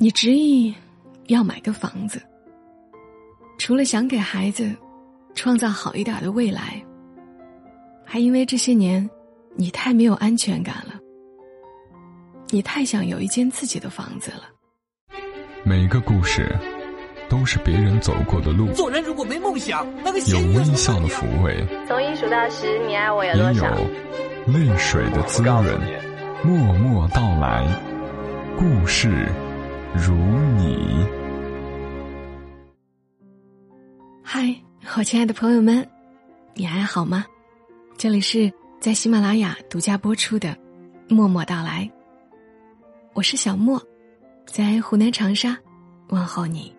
你执意要买个房子，除了想给孩子创造好一点的未来，还因为这些年你太没有安全感了，你太想有一间自己的房子了。每个故事都是别人走过的路，做人如果没梦想，那个有微笑的抚慰，从一数到十，你爱我有也多少？有泪水的滋润。默默到来，故事如你。嗨，我亲爱的朋友们，你还好吗？这里是在喜马拉雅独家播出的《默默到来》，我是小莫，在湖南长沙问候你，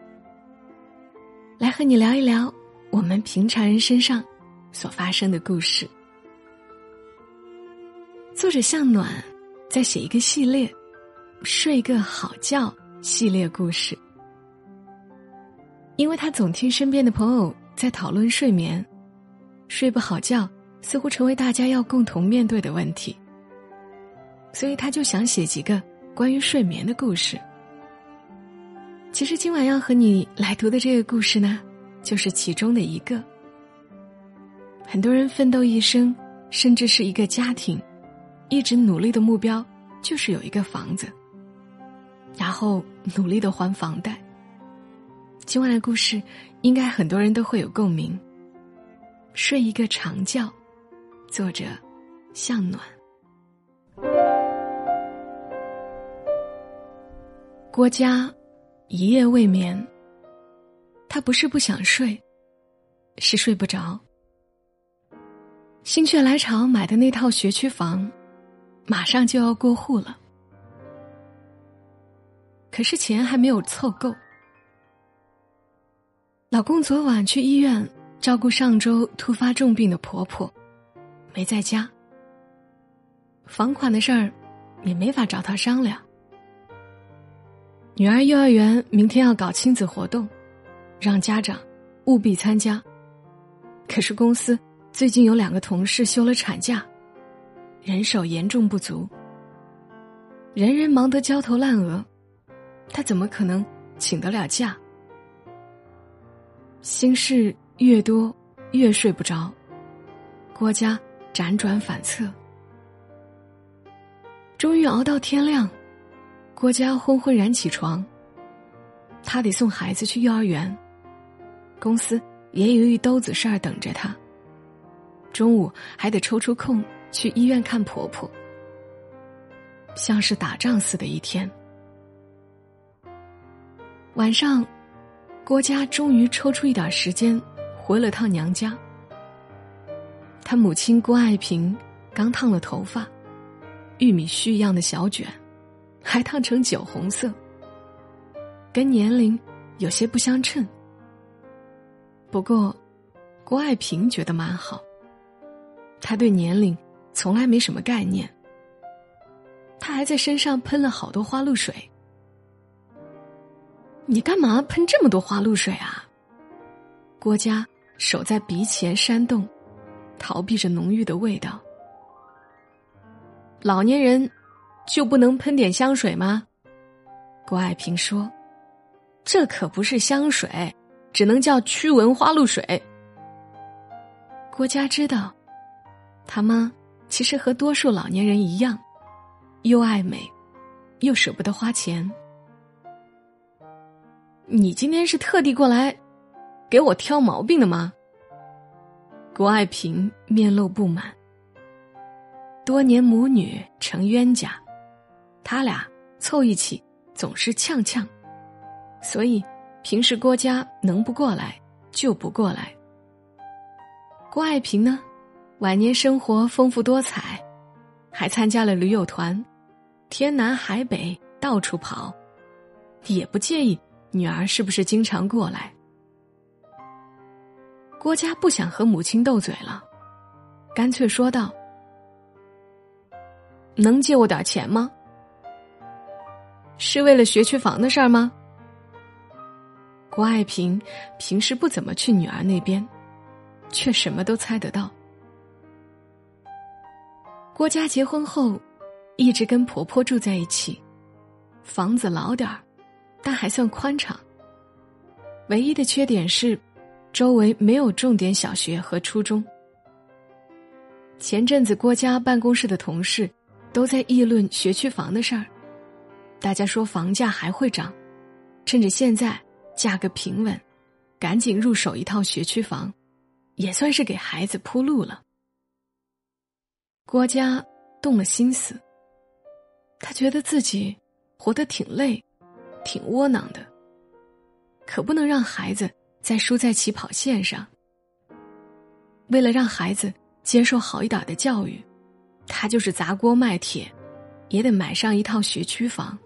来和你聊一聊我们平常人身上所发生的故事。作者向暖在写一个系列《睡个好觉》系列故事。因为他总听身边的朋友在讨论睡眠，睡不好觉似乎成为大家要共同面对的问题，所以他就想写几个关于睡眠的故事。其实今晚要和你来读的这个故事呢，就是其中的一个。很多人奋斗一生，甚至是一个家庭，一直努力的目标就是有一个房子，然后努力的还房贷。今晚的故事，应该很多人都会有共鸣。睡一个长觉，作者向暖。郭嘉一夜未眠，他不是不想睡，是睡不着。心血来潮买的那套学区房，马上就要过户了，可是钱还没有凑够。老公昨晚去医院照顾上周突发重病的婆婆，没在家。房款的事儿也没法找他商量。女儿幼儿园明天要搞亲子活动，让家长务必参加。可是公司最近有两个同事休了产假，人手严重不足，人人忙得焦头烂额，他怎么可能请得了假？心事越多，越睡不着。郭嘉辗转反侧，终于熬到天亮。郭嘉昏昏然起床，他得送孩子去幼儿园，公司也有一兜子事儿等着他。中午还得抽出空去医院看婆婆，像是打仗似的一天。晚上。郭嘉终于抽出一点时间，回了趟娘家。他母亲郭爱萍刚烫了头发，玉米须一样的小卷，还烫成酒红色，跟年龄有些不相称。不过，郭爱萍觉得蛮好。他对年龄从来没什么概念。他还在身上喷了好多花露水。你干嘛喷这么多花露水啊？郭嘉手在鼻前扇动，逃避着浓郁的味道。老年人就不能喷点香水吗？郭爱萍说：“这可不是香水，只能叫驱蚊花露水。”郭嘉知道，他妈其实和多数老年人一样，又爱美，又舍不得花钱。你今天是特地过来给我挑毛病的吗？郭爱萍面露不满。多年母女成冤家，他俩凑一起总是呛呛，所以平时郭家能不过来就不过来。郭爱萍呢，晚年生活丰富多彩，还参加了旅游团，天南海北到处跑，也不介意。女儿是不是经常过来？郭嘉不想和母亲斗嘴了，干脆说道：“能借我点钱吗？是为了学区房的事儿吗？”郭爱萍平时不怎么去女儿那边，却什么都猜得到。郭嘉结婚后，一直跟婆婆住在一起，房子老点儿。但还算宽敞。唯一的缺点是，周围没有重点小学和初中。前阵子郭家办公室的同事都在议论学区房的事儿，大家说房价还会涨，趁着现在价格平稳，赶紧入手一套学区房，也算是给孩子铺路了。郭家动了心思，他觉得自己活得挺累，挺窝囊的，可不能让孩子再输在起跑线上。为了让孩子。接受好一点的教育，他就是砸锅卖铁，也得买上一套学区房。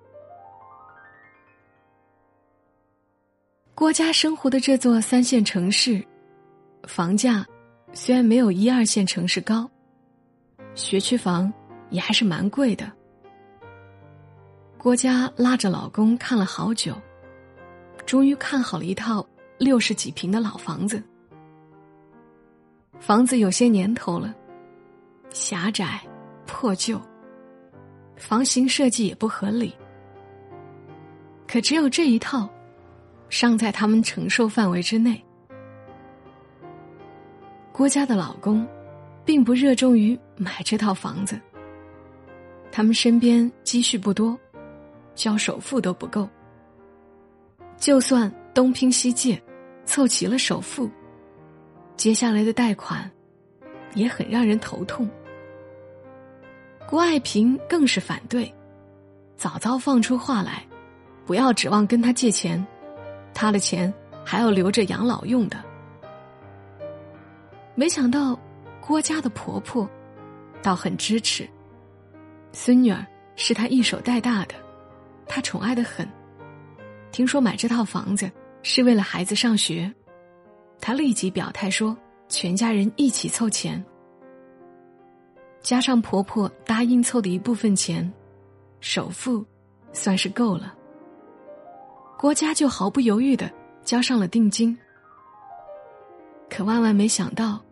郭家生活的这座三线城市，房价虽然没有一二线城市高，学区房也还是蛮贵的。郭家拉着老公看了好久，终于看好了一套六十几平的老房子。房子有些年头了，狭窄、破旧，房型设计也不合理。可只有这一套，尚在他们承受范围之内。郭家的老公，并不热衷于买这套房子。他们身边积蓄不多，交首付都不够。就算东拼西借，凑齐了首付。接下来的贷款，也很让人头痛。郭爱萍更是反对，早早放出话来，不要指望跟他借钱，他的钱还要留着养老用的。没想到郭家的婆婆倒很支持，孙女儿是她一手带大的，她宠爱的很。听说买这套房子是为了孩子上学。她立即表态说：“全家人一起凑钱，加上婆婆答应凑的一部分钱，首付算是够了。郭家就毫不犹豫的交上了定金。可万万没想到，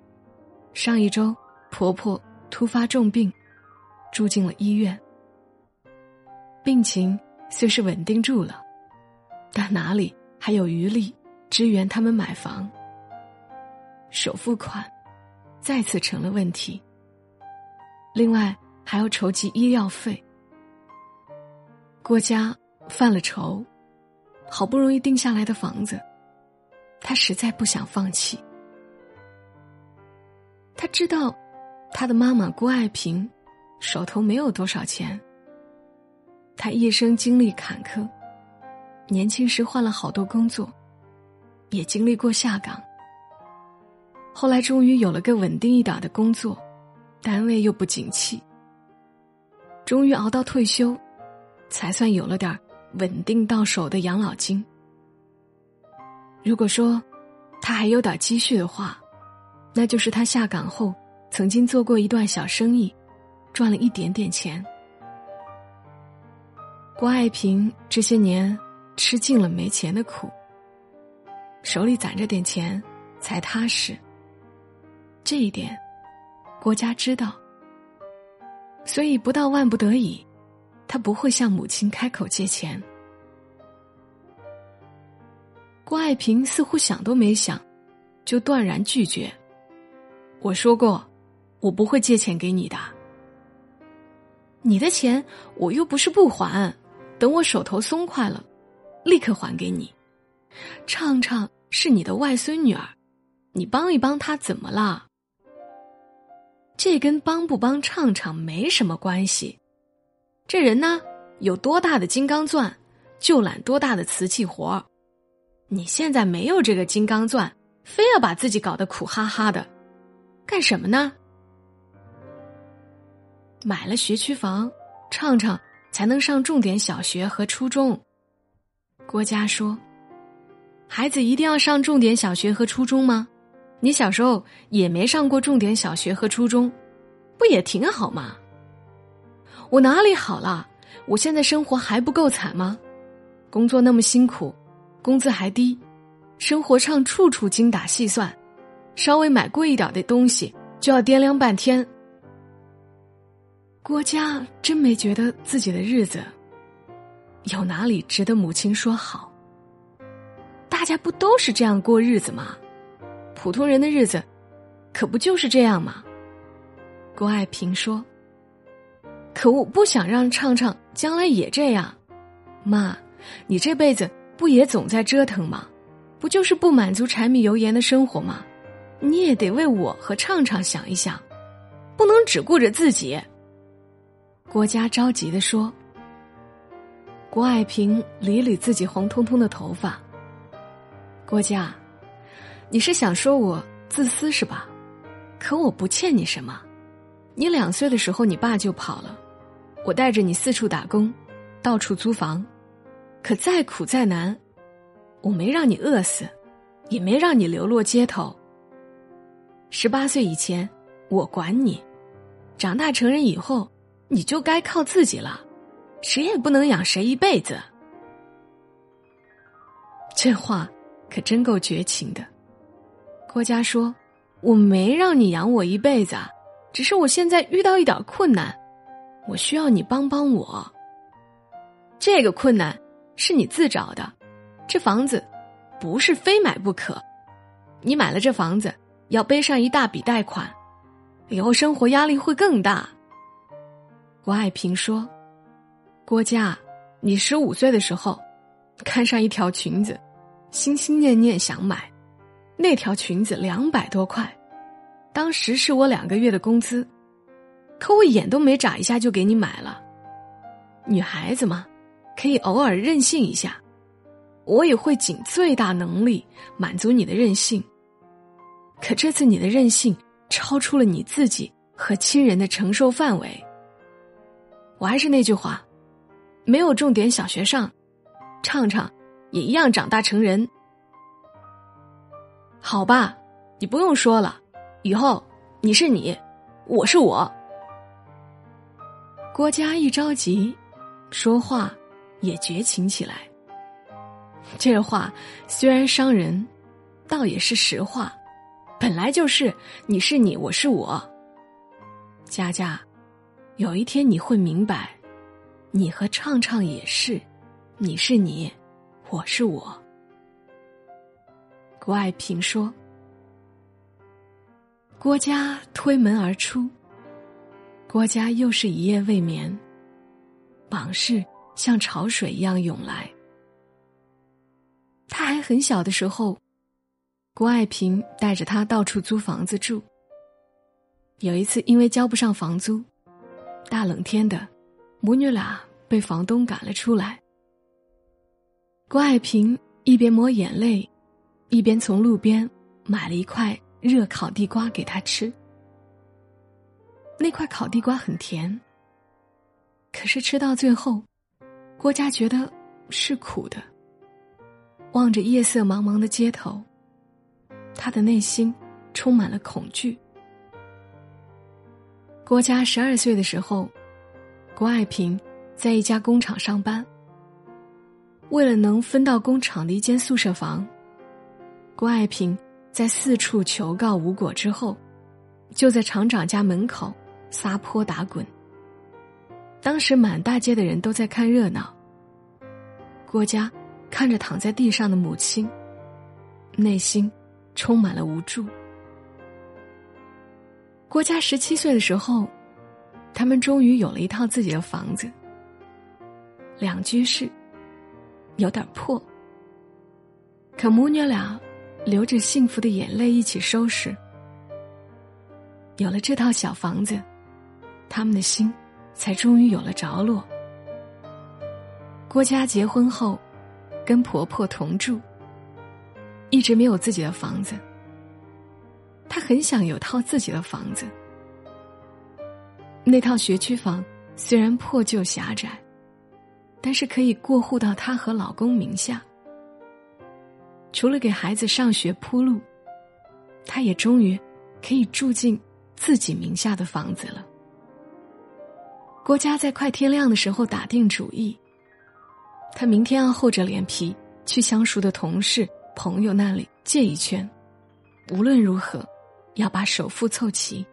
上一周婆婆突发重病，住进了医院。病情虽是稳定住了，但哪里还有余力支援他们买房？”首付款再次成了问题。另外还要筹集医药费。郭家犯了愁，好不容易定下来的房子，他实在不想放弃。他知道，他的妈妈郭爱萍手头没有多少钱。他一生经历坎坷，年轻时换了好多工作，也经历过下岗。后来终于有了个稳定一点的工作，单位又不景气。终于熬到退休，才算有了点稳定到手的养老金。如果说他还有点积蓄的话，那就是他下岗后曾经做过一段小生意，赚了一点点钱。郭爱萍这些年吃尽了没钱的苦，手里攒着点钱才踏实。这一点，郭家知道，所以不到万不得已，他不会向母亲开口借钱。郭爱萍似乎想都没想，就断然拒绝。我说过，我不会借钱给你的。你的钱我又不是不还，等我手头松快了，立刻还给你。畅畅是你的外孙女儿，你帮一帮她怎么了？这跟帮不帮畅畅没什么关系，这人呢有多大的金刚钻，就揽多大的瓷器活儿你现在没有这个金刚钻，非要把自己搞得苦哈哈的，干什么呢？买了学区房，畅畅才能上重点小学和初中。郭嘉说：“孩子一定要上重点小学和初中吗？”你小时候也没上过重点小学和初中，不也挺好吗？我哪里好了？我现在生活还不够惨吗？工作那么辛苦，工资还低，生活上处处精打细算，稍微买贵一点的东西就要掂量半天。郭嘉真没觉得自己的日子有哪里值得母亲说好？大家不都是这样过日子吗？普通人的日子，可不就是这样吗？郭爱萍说：“可我不想让畅畅将来也这样。妈，你这辈子不也总在折腾吗？不就是不满足柴米油盐的生活吗？你也得为我和畅畅想一想，不能只顾着自己。”郭嘉着急的说。郭爱萍理理自己红彤彤的头发。郭嘉，你是想说我自私是吧？可我不欠你什么。你两岁的时候，你爸就跑了，我带着你四处打工，到处租房。可再苦再难，我没让你饿死，也没让你流落街头。十八岁以前，我管你；长大成人以后，你就该靠自己了。谁也不能养谁一辈子。这话可真够绝情的。郭嘉说：“我没让你养我一辈子，只是我现在遇到一点困难，我需要你帮帮我。这个困难是你自找的，这房子不是非买不可。你买了这房子，要背上一大笔贷款，以后生活压力会更大。”郭爱萍说。郭嘉，你十五岁的时候，看上一条裙子，心心念念想买，那条裙子两百多块，当时是我两个月的工资，可我眼都没眨一下就给你买了。女孩子嘛，可以偶尔任性一下，我也会尽最大能力满足你的任性。可这次你的任性超出了你自己和亲人的承受范围。我还是那句话。没有重点小学上，畅畅也一样长大成人。好吧，你不用说了，以后你是你，我是我。郭嘉一着急，说话也绝情起来。这话虽然伤人，倒也是实话，本来就是你是你，我是我。佳佳，有一天你会明白。你和畅畅也是，你是你，我是我。郭爱萍说：“郭嘉推门而出，郭嘉又是一夜未眠，往事像潮水一样涌来。他还很小的时候，郭爱萍带着他到处租房子住。有一次，因为交不上房租，大冷天的。”母女俩被房东赶了出来。郭爱萍一边抹眼泪，一边从路边买了一块热烤地瓜给他吃。那块烤地瓜很甜，可是吃到最后，郭嘉觉得是苦的。望着夜色茫茫的街头，他的内心充满了恐惧。郭嘉十二岁的时候。郭爱萍在一家工厂上班。为了能分到工厂的一间宿舍房，郭爱萍在四处求告无果之后，就在厂长家门口撒泼打滚。当时满大街的人都在看热闹。郭家看着躺在地上的母亲，内心充满了无助。郭家十七岁的时候。他们终于有了一套自己的房子，两居室，有点破。可母女俩流着幸福的眼泪一起收拾。有了这套小房子，他们的心才终于有了着落。郭家结婚后，跟婆婆同住，一直没有自己的房子。她很想有套自己的房子。那套学区房虽然破旧狭窄，但是可以过户到她和老公名下。除了给孩子上学铺路，他也终于可以住进自己名下的房子了。郭嘉在快天亮的时候打定主意，他明天要厚着脸皮去相熟的同事朋友那里借一圈，无论如何要把首付凑齐。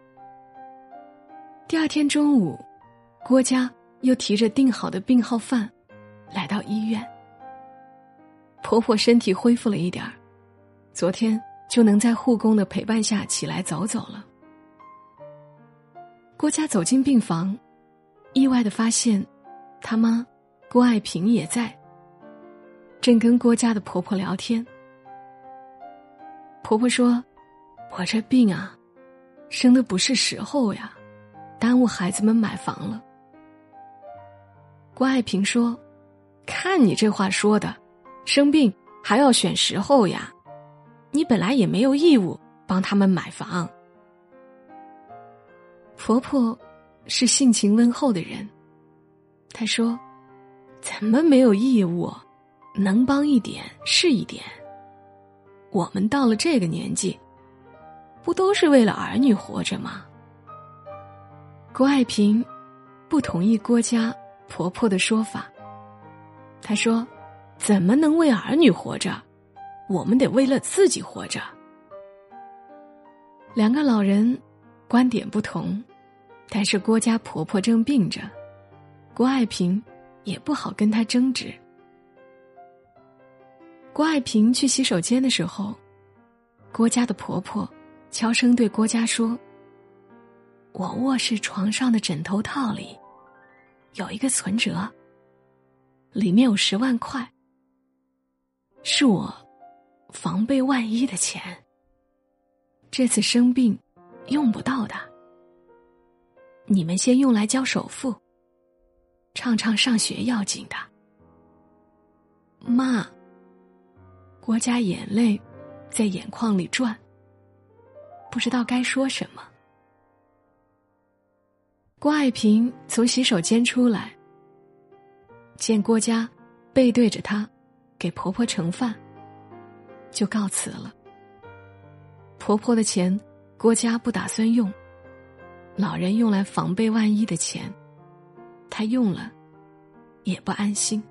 第二天中午，郭嘉又提着订好的病号饭，来到医院。婆婆身体恢复了一点儿，昨天就能在护工的陪伴下起来走走了。郭佳走进病房，意外的发现，他妈郭爱萍也在，正跟郭家的婆婆聊天。婆婆说：“我这病啊，生的不是时候呀，耽误孩子们买房了。”郭爱萍说：“看你这话说的，生病还要选时候呀，你本来也没有义务帮他们买房。”婆婆是性情温厚的人，她说：“怎么没有义务？能帮一点是一点。”我们到了这个年纪，不都是为了儿女活着吗？郭爱萍不同意郭家婆婆的说法。她说：“怎么能为儿女活着？我们得为了自己活着。”两个老人观点不同，但是郭家婆婆正病着，郭爱萍也不好跟她争执。郭爱萍去洗手间的时候，郭家的婆婆悄声对郭家说：“我卧室床上的枕头套里有一个存折，里面有十万块，是我防备万一的钱。这次生病用不到的，你们先用来交首付。畅畅上学要紧的，妈。”郭家眼泪在眼眶里转，不知道该说什么。郭爱萍从洗手间出来，见郭家背对着她，给婆婆盛饭，就告辞了。婆婆的钱，郭家不打算用，老人用来防备万一的钱，她用了也不安心。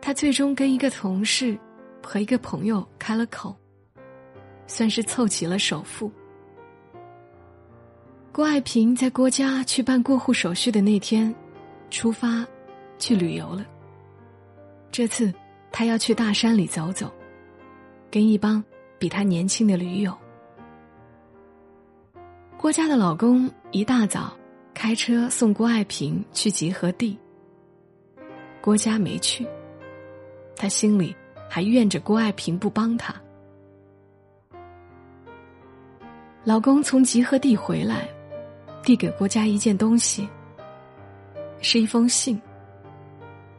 他最终跟一个同事和一个朋友开了口，算是凑齐了首付。郭爱萍在郭家去办过户手续的那天，出发去旅游了。这次他要去大山里走走，跟一帮比他年轻的驴友。郭家的老公一大早开车送郭爱萍去集合地，郭家没去。他心里还怨着郭爱萍不帮他。老公从集合地回来，递给郭家一件东西，是一封信。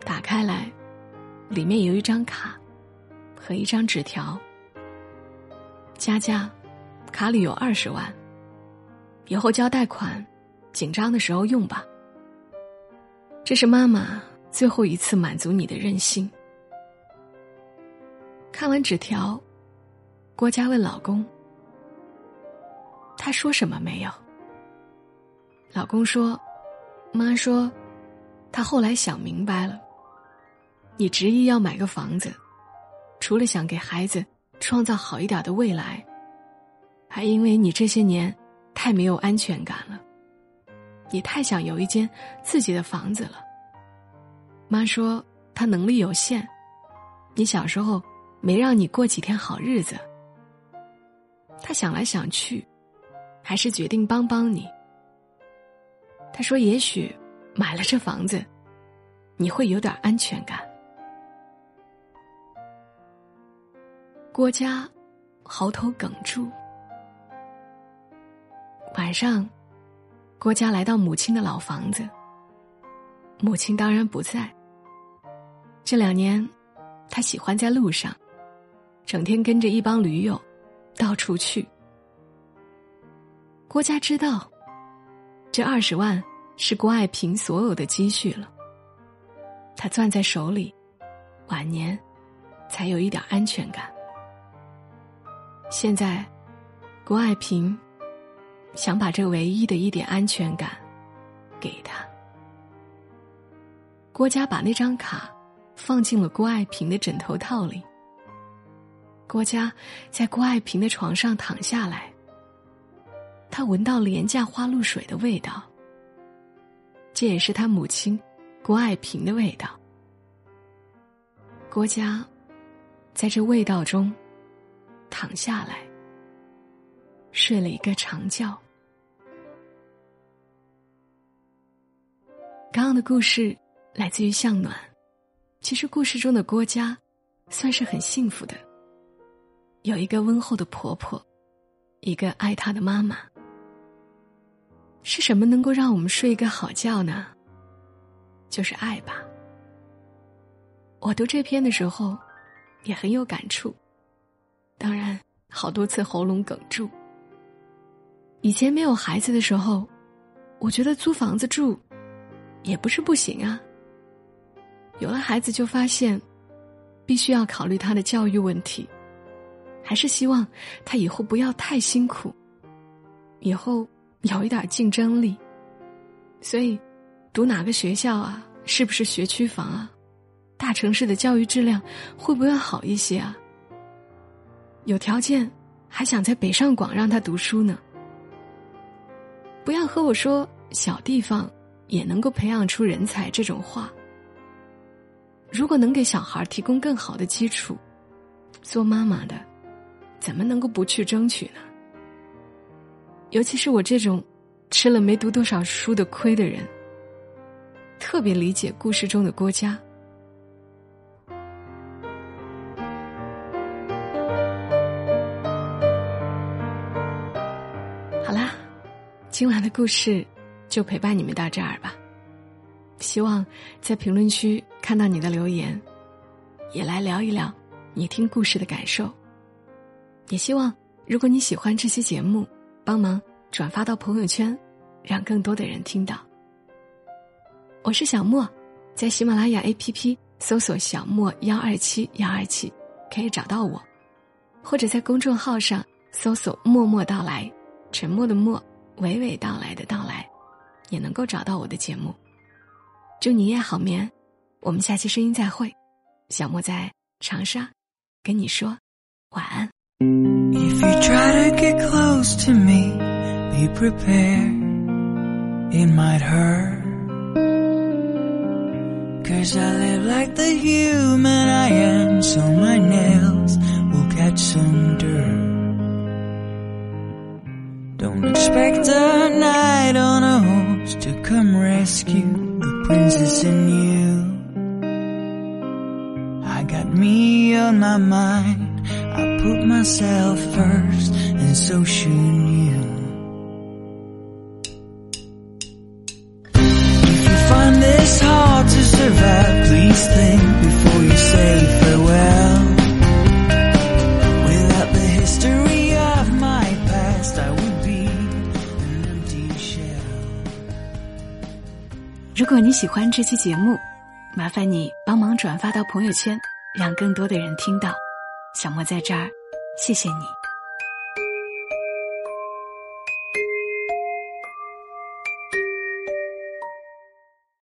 打开来，里面有一张卡和一张纸条。佳佳，卡里有二十万，以后交贷款，紧张的时候用吧。这是妈妈最后一次满足你的任性。看完纸条，郭佳问老公：“他说什么没有？”老公说：“妈说，他后来想明白了。你执意要买个房子，除了想给孩子创造好一点的未来，还因为你这些年太没有安全感了。你太想有一间自己的房子了。妈说他能力有限，你小时候。”没让你过几天好日子，他想来想去，还是决定帮帮你。他说：“也许买了这房子，你会有点安全感。”郭家喉头哽住。晚上，郭家来到母亲的老房子，母亲当然不在。这两年，他喜欢在路上。整天跟着一帮驴友，到处去。郭家知道，这二十万是郭爱萍所有的积蓄了。他攥在手里，晚年才有一点安全感。现在，郭爱萍想把这唯一的一点安全感给他。郭家把那张卡放进了郭爱萍的枕头套里。郭家在郭爱萍的床上躺下来，他闻到廉价花露水的味道。这也是他母亲郭爱萍的味道。郭嘉，在这味道中躺下来，睡了一个长觉。刚刚的故事来自于向暖。其实故事中的郭嘉，算是很幸福的，有一个温厚的婆婆，一个爱她的妈妈。是什么能够让我们睡一个好觉呢？就是爱吧。我读这篇的时候，也很有感触。当然，好多次喉咙哽住。以前没有孩子的时候，我觉得租房子住，也不是不行啊。有了孩子，就发现必须要考虑他的教育问题，还是希望他以后不要太辛苦，以后有一点竞争力。所以，读哪个学校啊？是不是学区房啊？大城市的教育质量会不会好一些啊？有条件，还想在北上广让他读书呢。不要和我说小地方也能够培养出人才这种话。如果能给小孩提供更好的基础，做妈妈的怎么能够不去争取呢？尤其是我这种吃了没读多少书的亏的人，特别理解故事中的郭嘉。好啦，今晚的故事就陪伴你们到这儿吧。希望在评论区看到你的留言，也来聊一聊你听故事的感受。也希望如果你喜欢这期节目，帮忙转发到朋友圈，让更多的人听到。我是小莫，在喜马拉雅 APP 搜索“小莫幺二七幺二七”可以找到我，或者在公众号上搜索“默默到来”，沉默的默，娓娓道来的到来，也能够找到我的节目。祝你夜好眠，我们下期声音再会。小莫在长沙跟你说晚安。Be prepared, it might hurt. Cause I live like the human I am, so my nails will catch some dirt. Don't expect a knight on a horse to come rescue the princess in you. I got me on my mind. I put myself first, and so should you. It's hard to survive, please think before you say farewell. Without the history of my past, I would be an empty shell. 如果你喜欢这期节目，麻烦你帮忙转发到朋友圈，让更多的人听到。小莫在这儿，谢谢你。